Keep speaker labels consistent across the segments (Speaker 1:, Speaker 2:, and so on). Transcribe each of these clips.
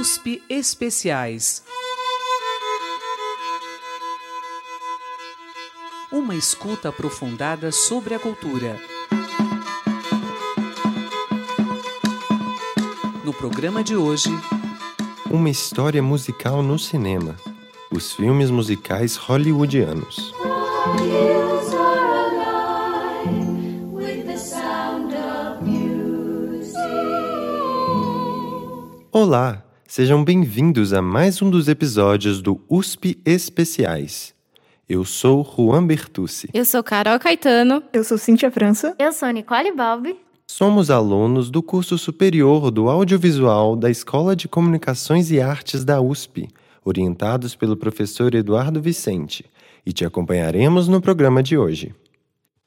Speaker 1: USP Especiais. Uma escuta aprofundada sobre a cultura. No programa de hoje,
Speaker 2: Uma história musical no cinema. Os filmes musicais hollywoodianos.
Speaker 3: hills are alive with the sound of music.
Speaker 2: Olá, sejam bem-vindos a mais um dos episódios do USP Especiais. Eu sou Juan Bertucci.
Speaker 4: Eu sou Carol Caetano.
Speaker 5: Eu sou Cíntia França.
Speaker 6: Eu sou Nicole Balbi.
Speaker 2: Somos alunos do curso superior do audiovisual da Escola de Comunicações e Artes da USP, orientados pelo professor Eduardo Vicente, e te acompanharemos no programa de hoje.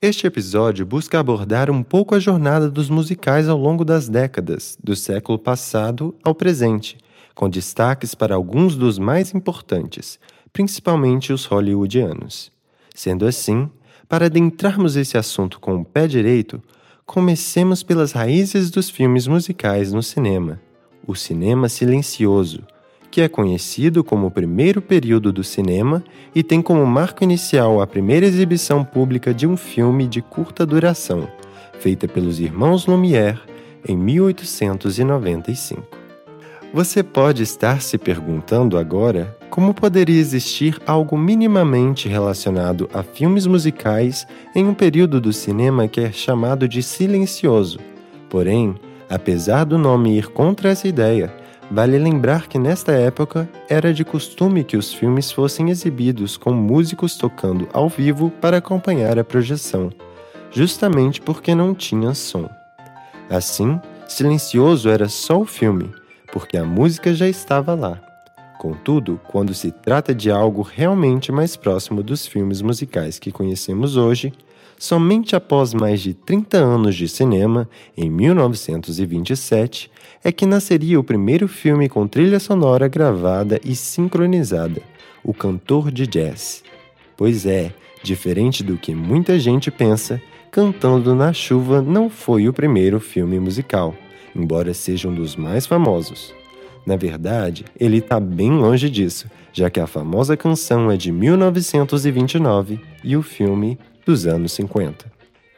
Speaker 2: Este episódio busca abordar um pouco a jornada dos musicais ao longo das décadas, do século passado ao presente, com destaques para alguns dos mais importantes, principalmente os hollywoodianos. Sendo assim, para adentrarmos esse assunto com o pé direito, comecemos pelas raízes dos filmes musicais no cinema. O cinema silencioso, que é conhecido como o primeiro período do cinema e tem como marco inicial a primeira exibição pública de um filme de curta duração, feita pelos irmãos Lumière em 1895. Você pode estar se perguntando agora como poderia existir algo minimamente relacionado a filmes musicais em um período do cinema que é chamado de silencioso. Porém, apesar do nome ir contra essa ideia, vale lembrar que nesta época era de costume que os filmes fossem exibidos com músicos tocando ao vivo para acompanhar a projeção, justamente porque não tinha som. Assim, silencioso era só o filme, porque a música já estava lá. Contudo, quando se trata de algo realmente mais próximo dos filmes musicais que conhecemos hoje, somente após mais de 30 anos de cinema, em 1927, é que nasceria o primeiro filme com trilha sonora gravada e sincronizada, O Cantor de Jazz. Pois é, diferente do que muita gente pensa, Cantando na Chuva não foi o primeiro filme musical, embora seja um dos mais famosos. Na verdade, ele está bem longe disso, já que a famosa canção é de 1929 e o filme dos anos 50.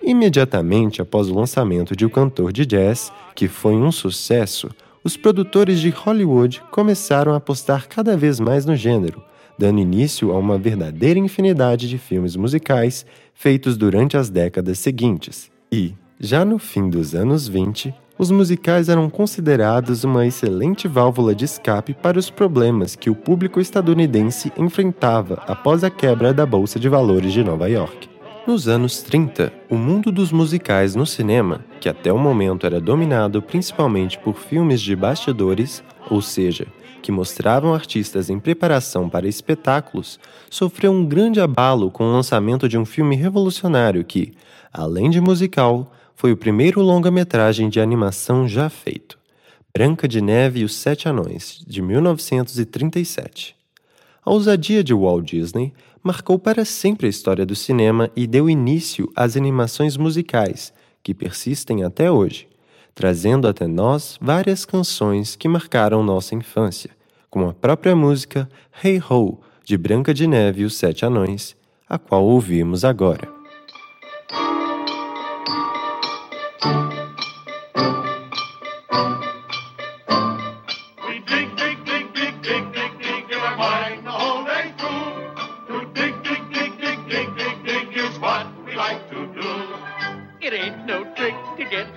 Speaker 2: Imediatamente após o lançamento de O Cantor de Jazz, que foi um sucesso, os produtores de Hollywood começaram a apostar cada vez mais no gênero, dando início a uma verdadeira infinidade de filmes musicais feitos durante as décadas seguintes. E, já no fim dos anos 20, os musicais eram considerados uma excelente válvula de escape para os problemas que o público estadunidense enfrentava após a quebra da Bolsa de Valores de Nova York. Nos anos 30, o mundo dos musicais no cinema, que até o momento era dominado principalmente por filmes de bastidores, ou seja, que mostravam artistas em preparação para espetáculos, sofreu um grande abalo com o lançamento de um filme revolucionário que, além de musical, foi o primeiro longa-metragem de animação já feito. Branca de Neve e os Sete Anões, de 1937. A ousadia de Walt Disney marcou para sempre a história do cinema e deu início às animações musicais, que persistem até hoje, trazendo até nós várias canções que marcaram nossa infância, como a própria música Hey Ho, de Branca de Neve e os Sete Anões, a qual ouvimos agora.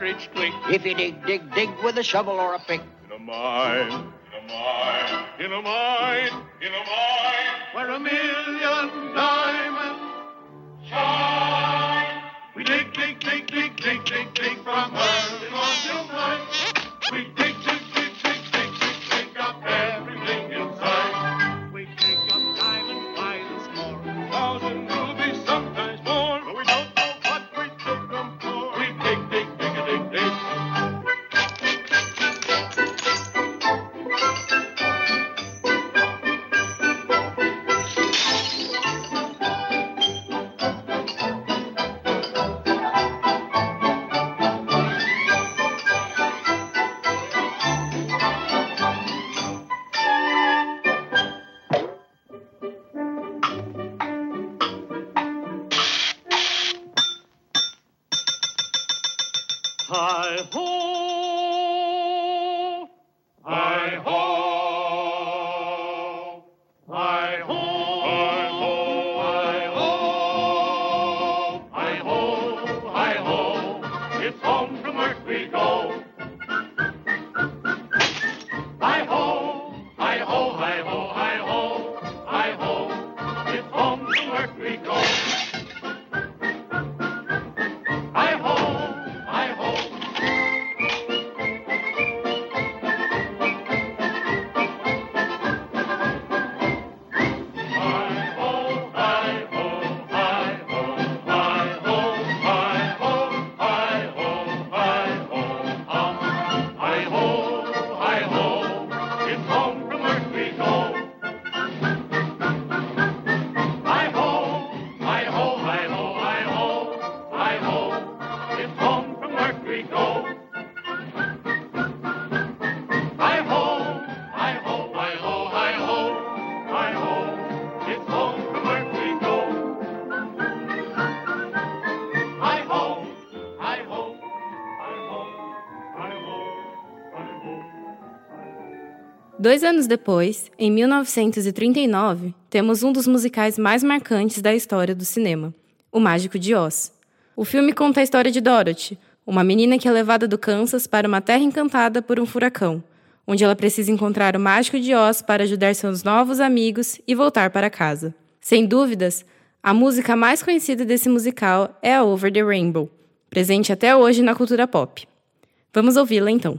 Speaker 7: Get quick.
Speaker 8: If you dig, dig, dig with a shovel or a pick.
Speaker 9: In a mine, in a mine, in a mine, in a mine, where a million diamonds shine. We dig, dig, dig, dig, dig, dig, dig from early morn till night. We dig,
Speaker 4: Dois anos depois, em 1939, temos um dos musicais mais marcantes da história do cinema, O Mágico de Oz. O filme conta a história de Dorothy, uma menina que é levada do Kansas para uma terra encantada por um furacão, onde ela precisa encontrar o Mágico de Oz para ajudar seus novos amigos e voltar para casa. Sem dúvidas, a música mais conhecida desse musical é a Over the Rainbow, presente até hoje na cultura pop. Vamos ouvi-la então.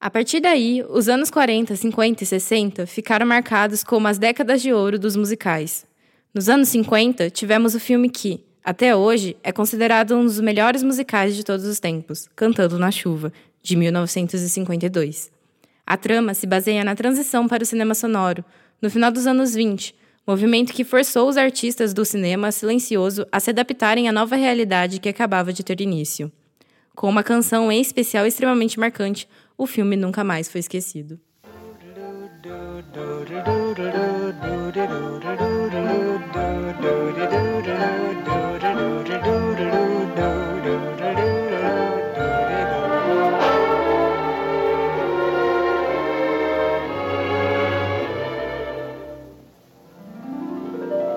Speaker 4: A partir daí, os anos 40, 50 e 60 ficaram marcados como as décadas de ouro dos musicais. Nos anos 50, tivemos o filme que, até hoje, é considerado um dos melhores musicais de todos os tempos, Cantando na Chuva, de 1952. A trama se baseia na transição para o cinema sonoro, no final dos anos 20, movimento que forçou os artistas do cinema silencioso a se adaptarem à nova realidade que acabava de ter início. Com uma canção em especial extremamente marcante, o filme nunca mais foi esquecido.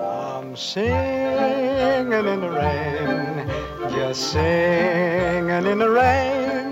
Speaker 5: I'm singing in the rain, just singing in the rain.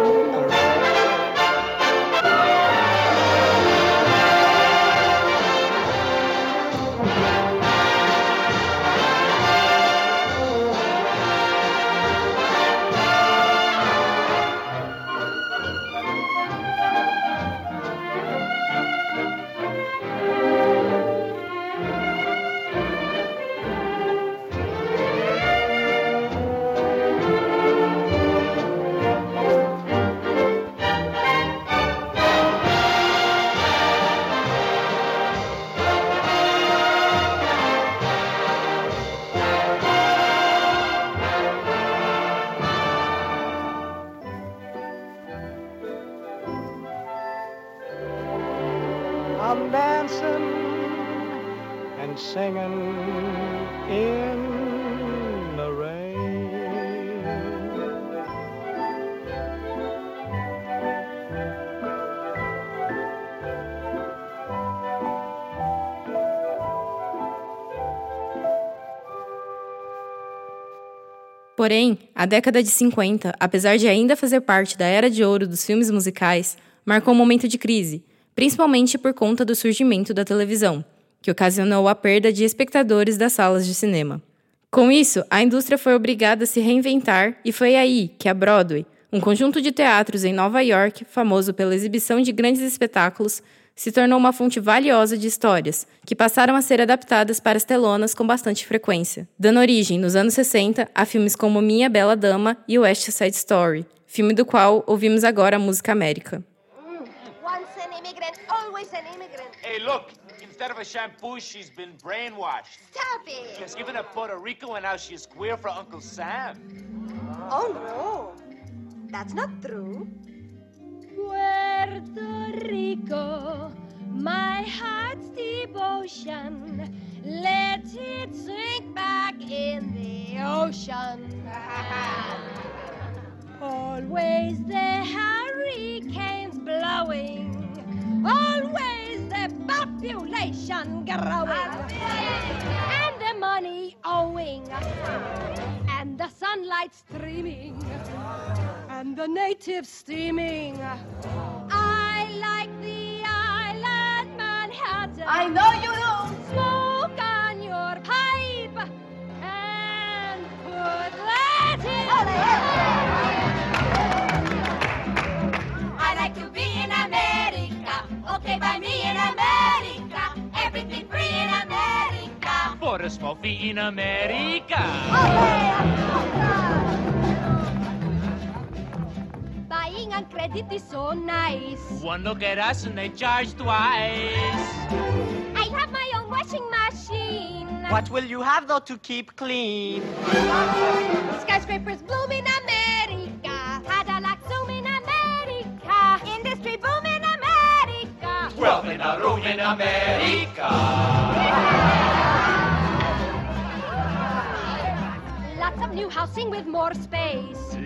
Speaker 4: Porém, a década de 50, apesar de ainda fazer parte da era de ouro dos filmes musicais, marcou um momento de crise, principalmente por conta do surgimento da televisão, que ocasionou a perda de espectadores das salas de cinema. Com isso, a indústria foi obrigada a se reinventar e foi aí que a Broadway, um conjunto de teatros em Nova York, famoso pela exibição de grandes espetáculos, se tornou uma fonte valiosa de histórias, que passaram a ser adaptadas para as telonas com bastante frequência, dando origem, nos anos 60, a filmes como Minha Bela Dama e West Side Story, filme do qual ouvimos agora a música América.
Speaker 7: Look. Instead of a shampoo, she's been brainwashed.
Speaker 6: Stop it.
Speaker 7: She was given a Puerto Rico and now she's queer for Uncle Sam.
Speaker 6: Oh no, that's not true.
Speaker 10: Puerto Rico, my heart's devotion. Let it sink back in the ocean. Always the hurricanes blowing. Always the population growing. And the money owing. And the sunlight streaming. And the natives steaming. I like the island Manhattan.
Speaker 6: I know you do.
Speaker 10: Smoke on your pipe and put that
Speaker 6: I like to be in America. Okay, by me in America. Everything free in America.
Speaker 7: For a small fee in America.
Speaker 10: Buying on credit is so nice.
Speaker 7: One look at us and they charge twice.
Speaker 10: I have my own washing machine.
Speaker 11: What will you have though to keep clean?
Speaker 10: Skyscrapers bloom in America. Cadillac zoom in America. Industry boom in America.
Speaker 7: Wealth in a room in America.
Speaker 10: Lots of new housing with more space.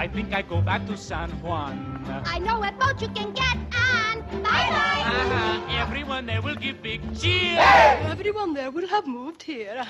Speaker 12: I think I go back to San Juan.
Speaker 6: I know a boat you can get on. Bye bye.
Speaker 12: Uh-huh. Everyone there will give big cheers.
Speaker 10: Everyone there will have moved here.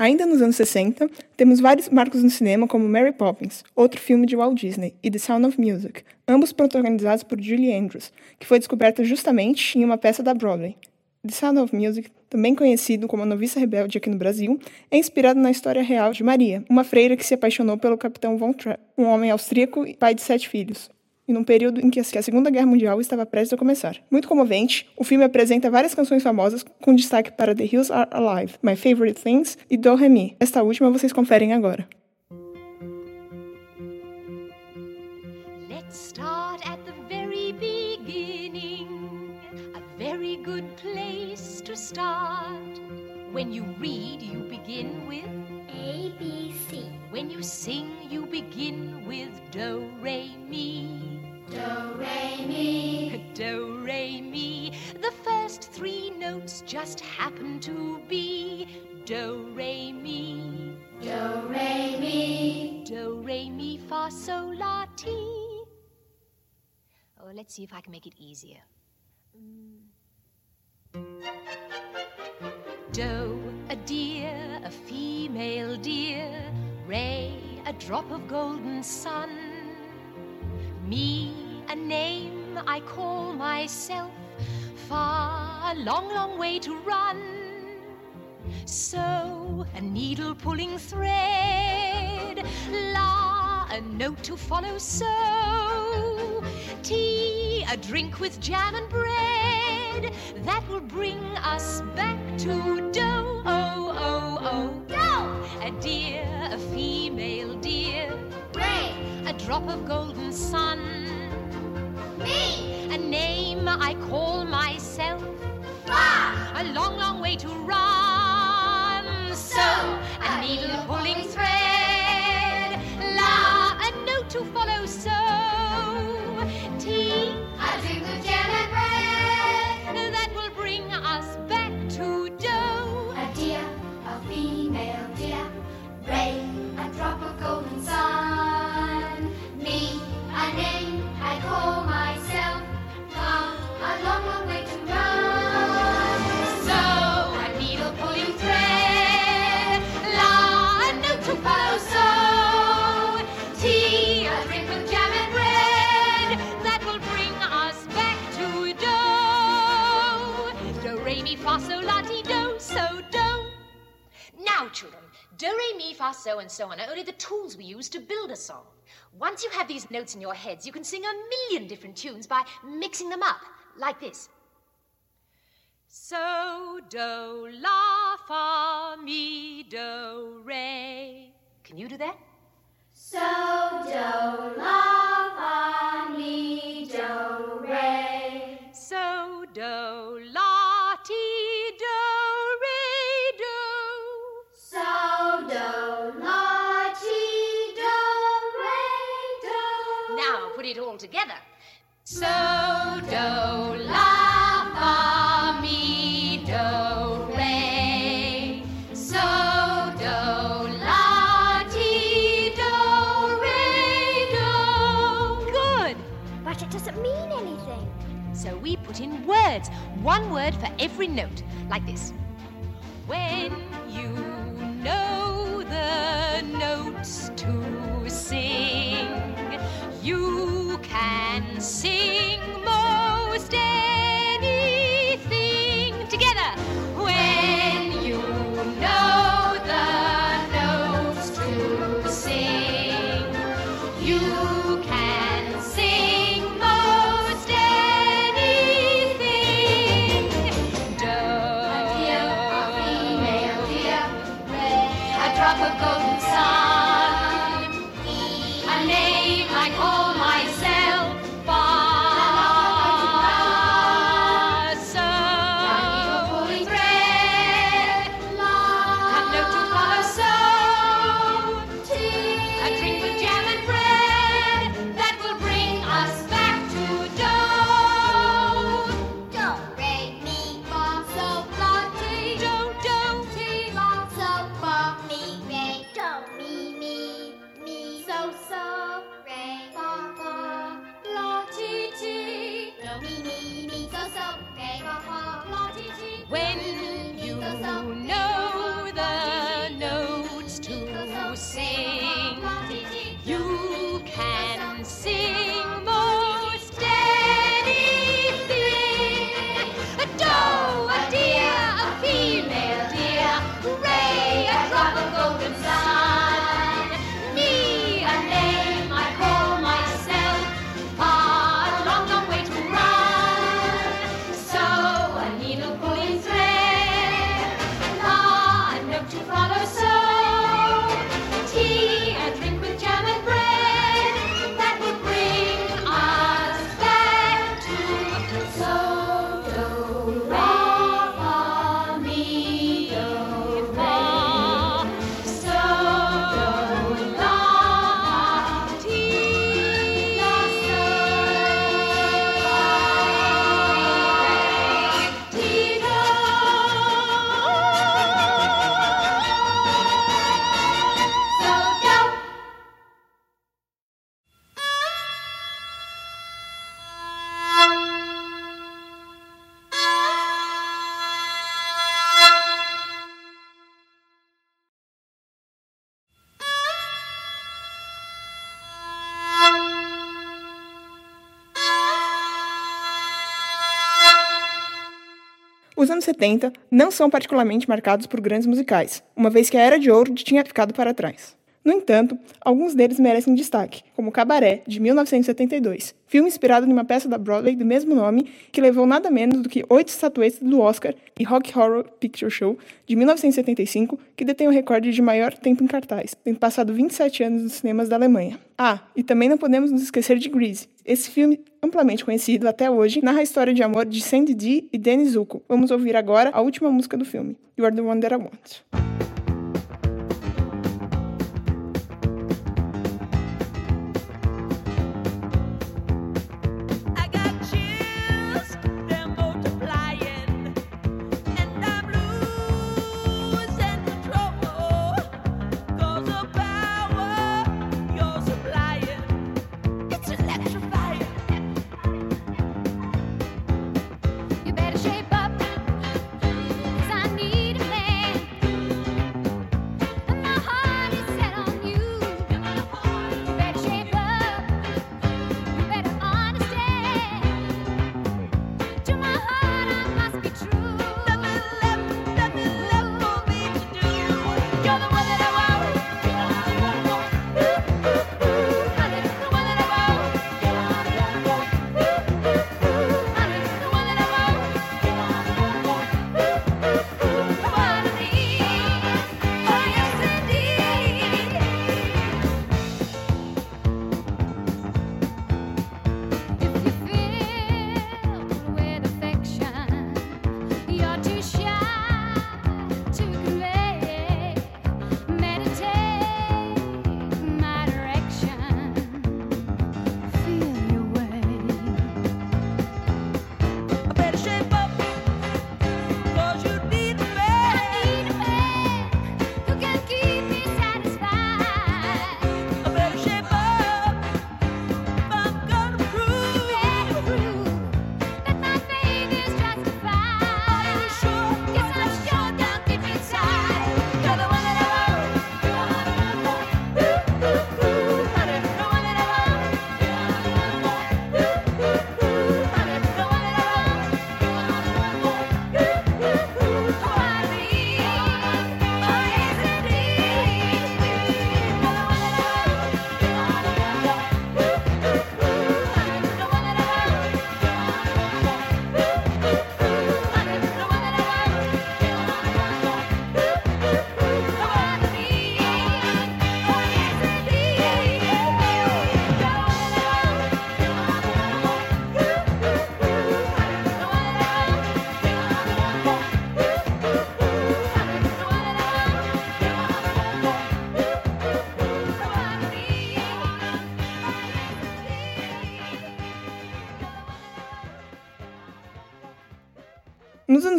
Speaker 13: Ainda nos anos 60, temos vários marcos no cinema como Mary Poppins, outro filme de Walt Disney, e The Sound of Music, ambos protagonizados por Julie Andrews, que foi descoberta justamente em uma peça da Broadway. The Sound of Music, também conhecido como A Noviça Rebelde aqui no Brasil, é inspirado na história real de Maria, uma freira que se apaixonou pelo capitão Von Trapp, um homem austríaco e pai de sete filhos, e num período em que a Segunda Guerra Mundial estava prestes a começar. Muito comovente, o filme apresenta várias canções famosas, com destaque para The Hills Are Alive, My Favorite Things e Do Re Mi. Esta última vocês conferem agora.
Speaker 14: Let's start at the very beginning. A very good place to start. When you read, you begin with A, B, C. When you sing, you begin with Do, Re, Mi. Do, Re, Mi. Do, Re, Mi. The first three notes just happen to be Do, Re, Mi. Do, Re, Mi. Do, Re, Mi, Fa, Sol, La, Ti. Oh, let's see if I can make it easier. Doe, a deer, a female deer. Ray, a drop of golden sun. Me, a name I call myself. Far, a long, long way to run. So, a needle pulling thread. La, a note to follow. So, tea, a drink with jam and bread. That will bring us back to dough. Oh, oh, oh. Dough! A deer, a female deer. Ray, a drop of golden sun. Me, a name I call myself. Far, a long, long way to run. So, a needle so, and so on are only the tools we use to build a song. Once you have these notes in your heads, you can sing a million different tunes by mixing them up, like this. So, do, la, fa, mi, do, re. Can you do that?
Speaker 6: So, do, la, fa, mi, do, re.
Speaker 14: So, do, la, it all together. So, do, la, fa, mi, do, re. So, do, la, ti, do, re, do. Good.
Speaker 6: But it doesn't mean anything.
Speaker 14: So we put in words, one word for every note, like this. When you can
Speaker 13: anos 70 não são particularmente marcados por grandes musicais, uma vez que a Era de Ouro tinha ficado para trás. No entanto, alguns deles merecem destaque, como Cabaré, de 1972, filme inspirado em uma peça da Broadway do mesmo nome, que levou nada menos do que oito estatuetas do Oscar, e Rock Horror Picture Show, de 1975, que detém o recorde de maior tempo em cartaz, tendo passado 27 anos nos cinemas da Alemanha. Ah, e também não podemos nos esquecer de Grease. Esse filme, amplamente conhecido até hoje, narra a história de amor de Sandy Dee e Danny Zuko. Vamos ouvir agora a última música do filme, You Are the One That I Want.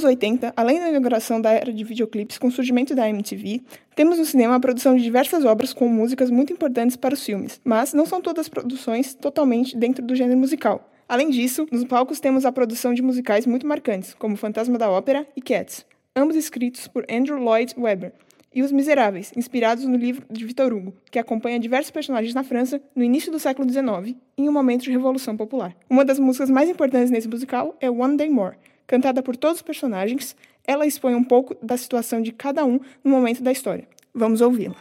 Speaker 13: Anos 80, além da inauguração da era de videoclipes com o surgimento da MTV, temos no cinema a produção de diversas obras com músicas muito importantes para os filmes, mas não são todas produções totalmente dentro do gênero musical. Além disso, nos palcos temos a produção de musicais muito marcantes, como Fantasma da Ópera e Cats, ambos escritos por Andrew Lloyd Webber, e Os Miseráveis, inspirados no livro de Victor Hugo, que acompanha diversos personagens na França no início do século XIX, em um momento de revolução popular. Uma das músicas mais importantes nesse musical é One Day More. Cantada por todos os personagens, ela expõe um pouco da situação de cada um no momento da história. Vamos ouvi-la.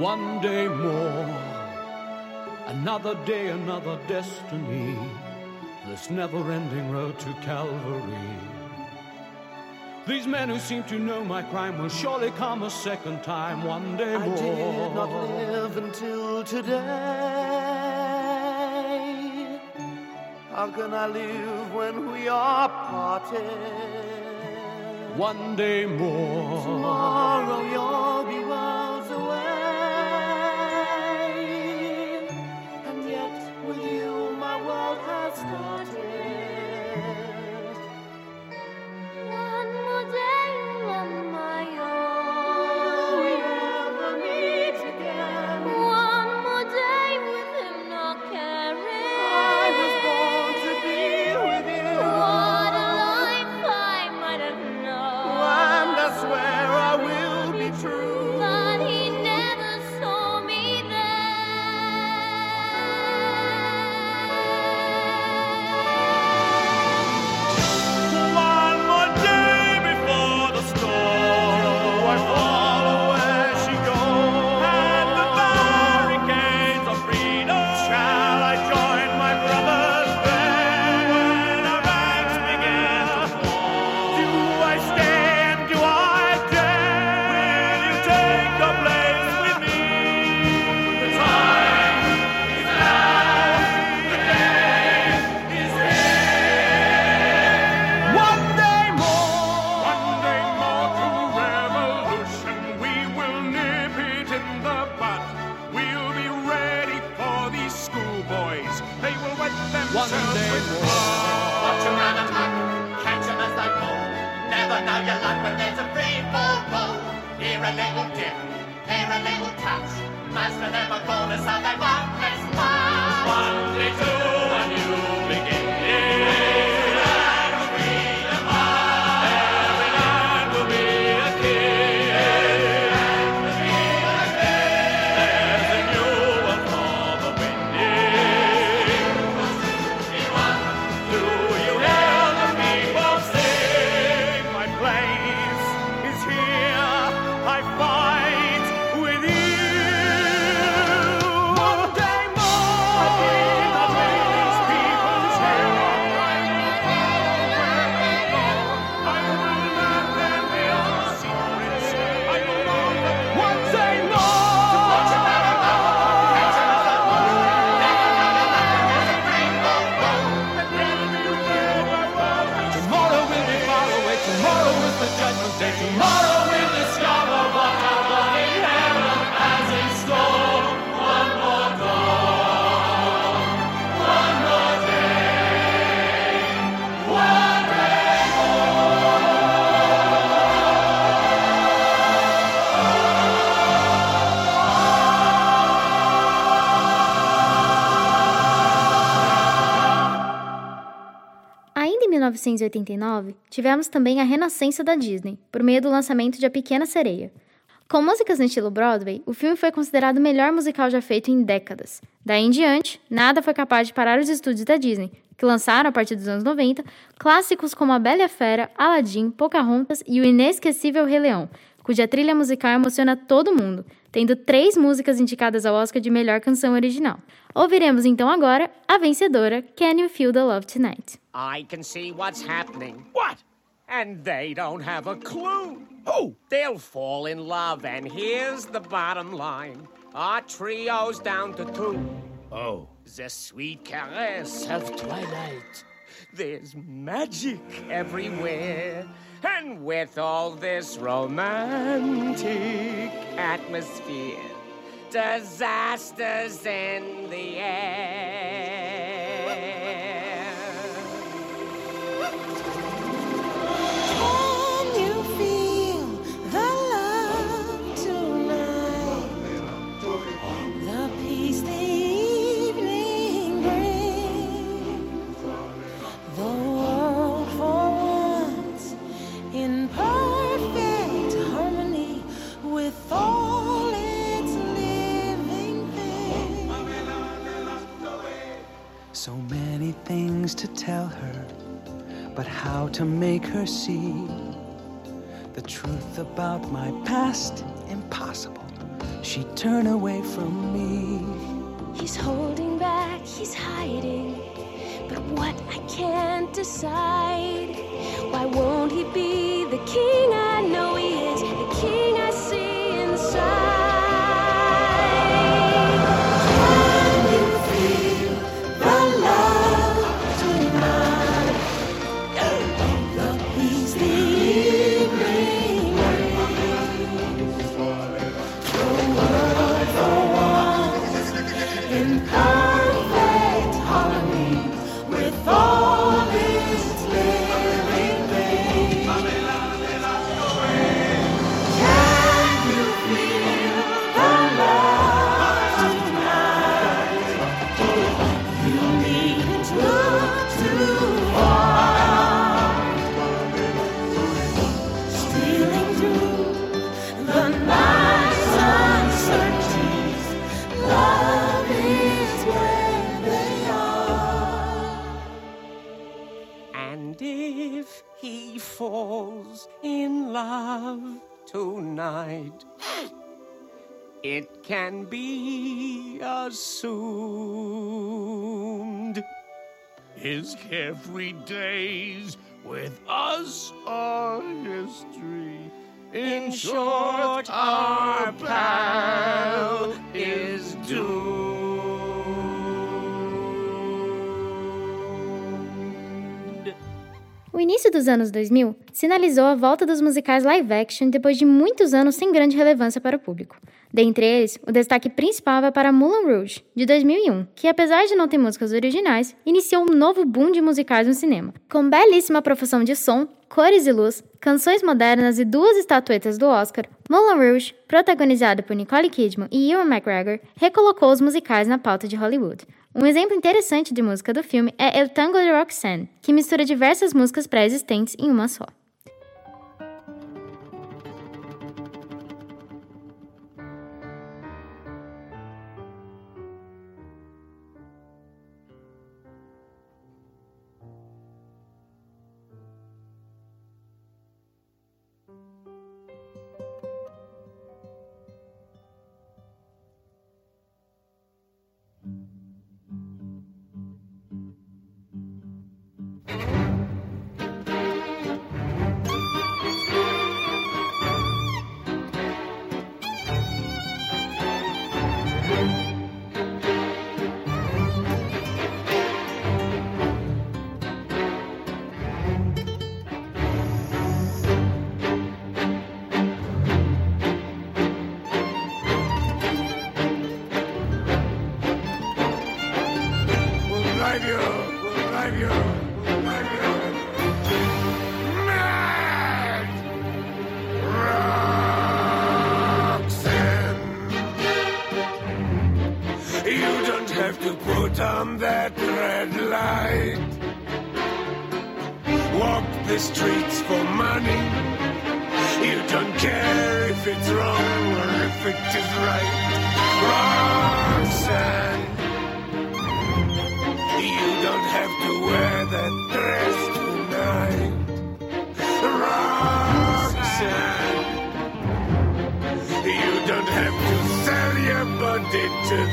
Speaker 15: One day more, another day, another destiny. This never ending road to Calvary. These men who seem to know my crime will surely come a second time one day
Speaker 11: I
Speaker 15: more.
Speaker 11: did not live until today. How can I live when we are parted?
Speaker 15: One day more.
Speaker 11: Tomorrow you'll be worlds
Speaker 16: 1989, tivemos também a renascença da Disney, por meio do lançamento de A Pequena Sereia. Com músicas no estilo Broadway, o filme foi considerado o melhor musical já feito em décadas. Daí em diante, nada foi capaz de parar os estúdios da Disney, que lançaram, a partir dos anos 90, clássicos como A Bela e a Fera, Aladdin, Pocahontas e o inesquecível Rei Leão, cuja trilha musical emociona todo mundo, tendo três músicas indicadas ao Oscar de melhor canção original. Ouviremos então agora a vencedora, Can You Feel the Love Tonight?
Speaker 12: I can see what's happening. What? And they don't have a clue. Who? They'll fall in love, and here's the bottom line. Our trio's down to two.
Speaker 17: Oh.
Speaker 12: The sweet caress of twilight. There's magic everywhere. And with all this romantic atmosphere, disasters in the air.
Speaker 18: Things
Speaker 5: to tell her, but how to make her see the truth about my past? Impossible. She'd turn away from me.
Speaker 19: He's holding back, he's hiding. But what I can't decide. Why won't he be the king I know he is? The king I see inside.
Speaker 12: It can be assumed.
Speaker 20: His carefree days with us are history. In short, our pal is doomed.
Speaker 21: O início dos anos 2000 sinalizou a volta dos musicais live action depois de muitos anos sem grande relevância para o público. Dentre eles, o destaque principal vai para Moulin Rouge, de 2001, que apesar de não ter músicas originais, iniciou um novo boom de musicais no cinema. Com belíssima profusão de som, cores e luz, canções modernas e duas estatuetas do Oscar, Moulin Rouge, protagonizado por Nicole Kidman e Ewan McGregor, recolocou os musicais na pauta de Hollywood. Um exemplo interessante de música do filme é El Tango de Roxanne, que mistura diversas músicas pré-existentes em uma só.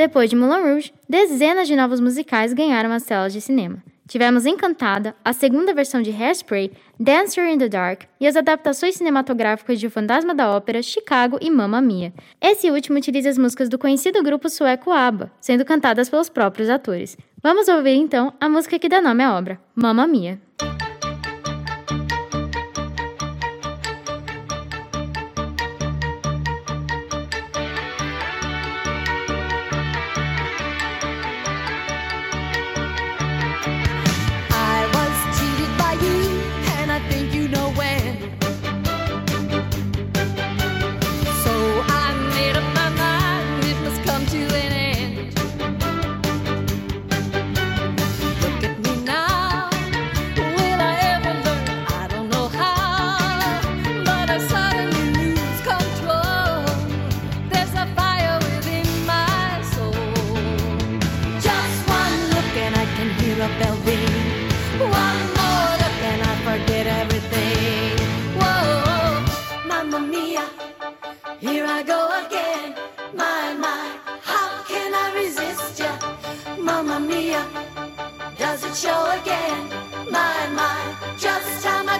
Speaker 16: Depois de Moulin Rouge, dezenas de novos musicais ganharam as telas de cinema. Tivemos Encantada, a segunda versão de Hairspray, Dancer in the Dark e as adaptações cinematográficas de O Fantasma da Ópera, Chicago e Mamma Mia. Esse último utiliza as músicas do conhecido grupo sueco ABBA, sendo cantadas pelos próprios atores. Vamos ouvir então a música que dá nome à obra, Mamma Mia.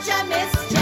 Speaker 19: such a
Speaker 16: mystery.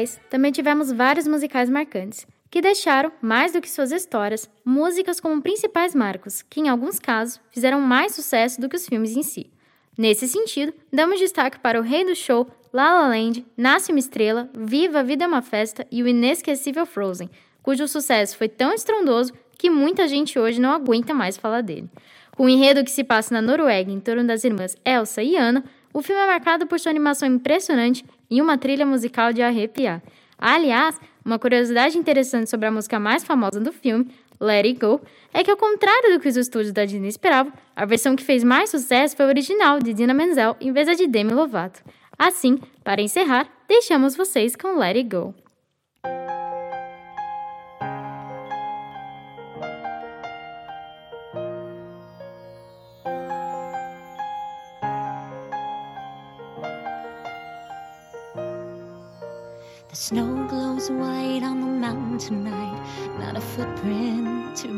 Speaker 16: 2010, também tivemos vários musicais marcantes, que deixaram, mais do que suas histórias, músicas como principais marcos, que em alguns casos fizeram mais sucesso do que os filmes em si. Nesse sentido, damos destaque para o Rei do Show, La La Land, Nasce uma Estrela, Viva a Vida é uma Festa e o inesquecível Frozen, cujo sucesso foi tão estrondoso que muita gente hoje não aguenta mais falar dele. Com o enredo que se passa na Noruega em torno das irmãs Elsa e Anna, o filme é marcado por sua animação impressionante e uma trilha musical de arrepiar. Aliás, uma curiosidade interessante sobre a música mais famosa do filme, Let It Go, é que ao contrário do que os estúdios da Disney esperavam, a versão que fez mais sucesso foi a original, de Dina Menzel, em vez da de Demi Lovato. Assim, para encerrar, deixamos vocês com Let It Go.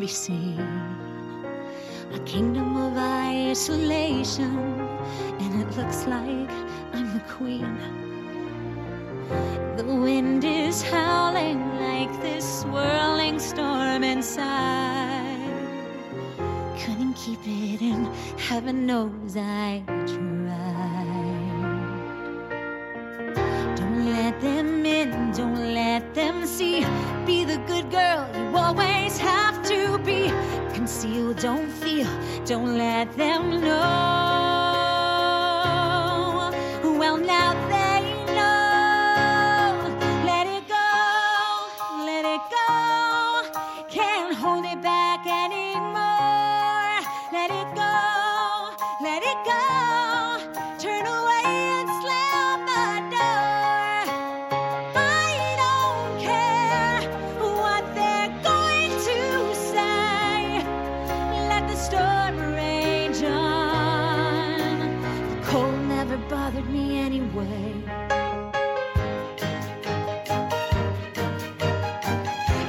Speaker 19: Be seen. A kingdom of isolation, and it looks like I'm the queen. The wind is howling like this swirling storm inside. Couldn't keep it in, heaven knows I tried.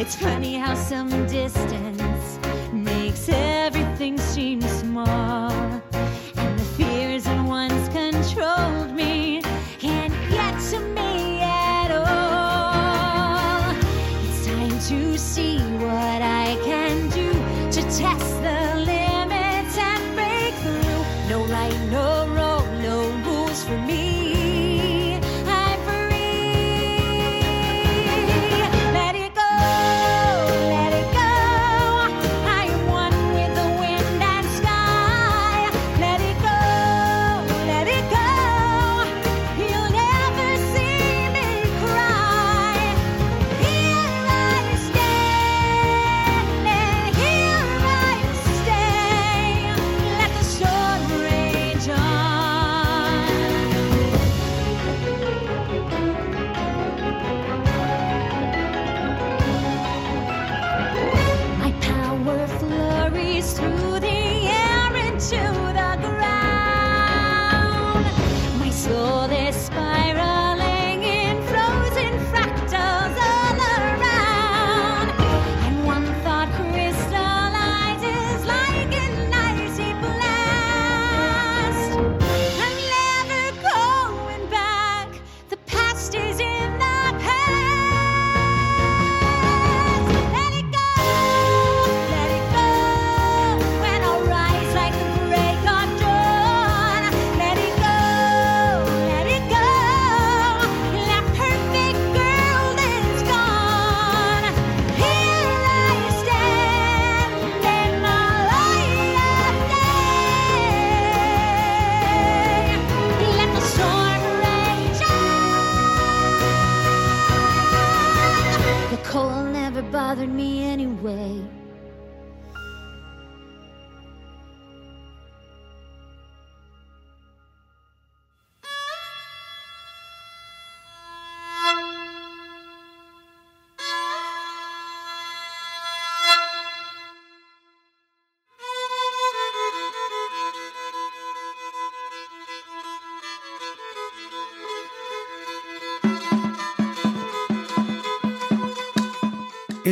Speaker 19: It's funny how some distance makes everything seem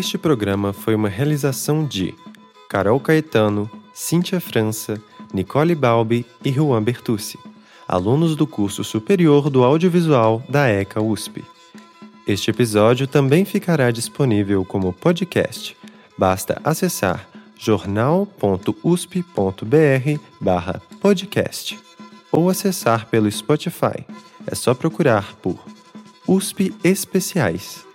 Speaker 2: Este programa foi uma realização de Carol Caetano, Cíntia França, Nicole Balbi e Juan Bertucci, alunos do curso superior do audiovisual da ECA USP. Este episódio também ficará disponível como podcast. Basta acessar jornal.usp.br/podcast ou acessar pelo Spotify. É só procurar por USP Especiais.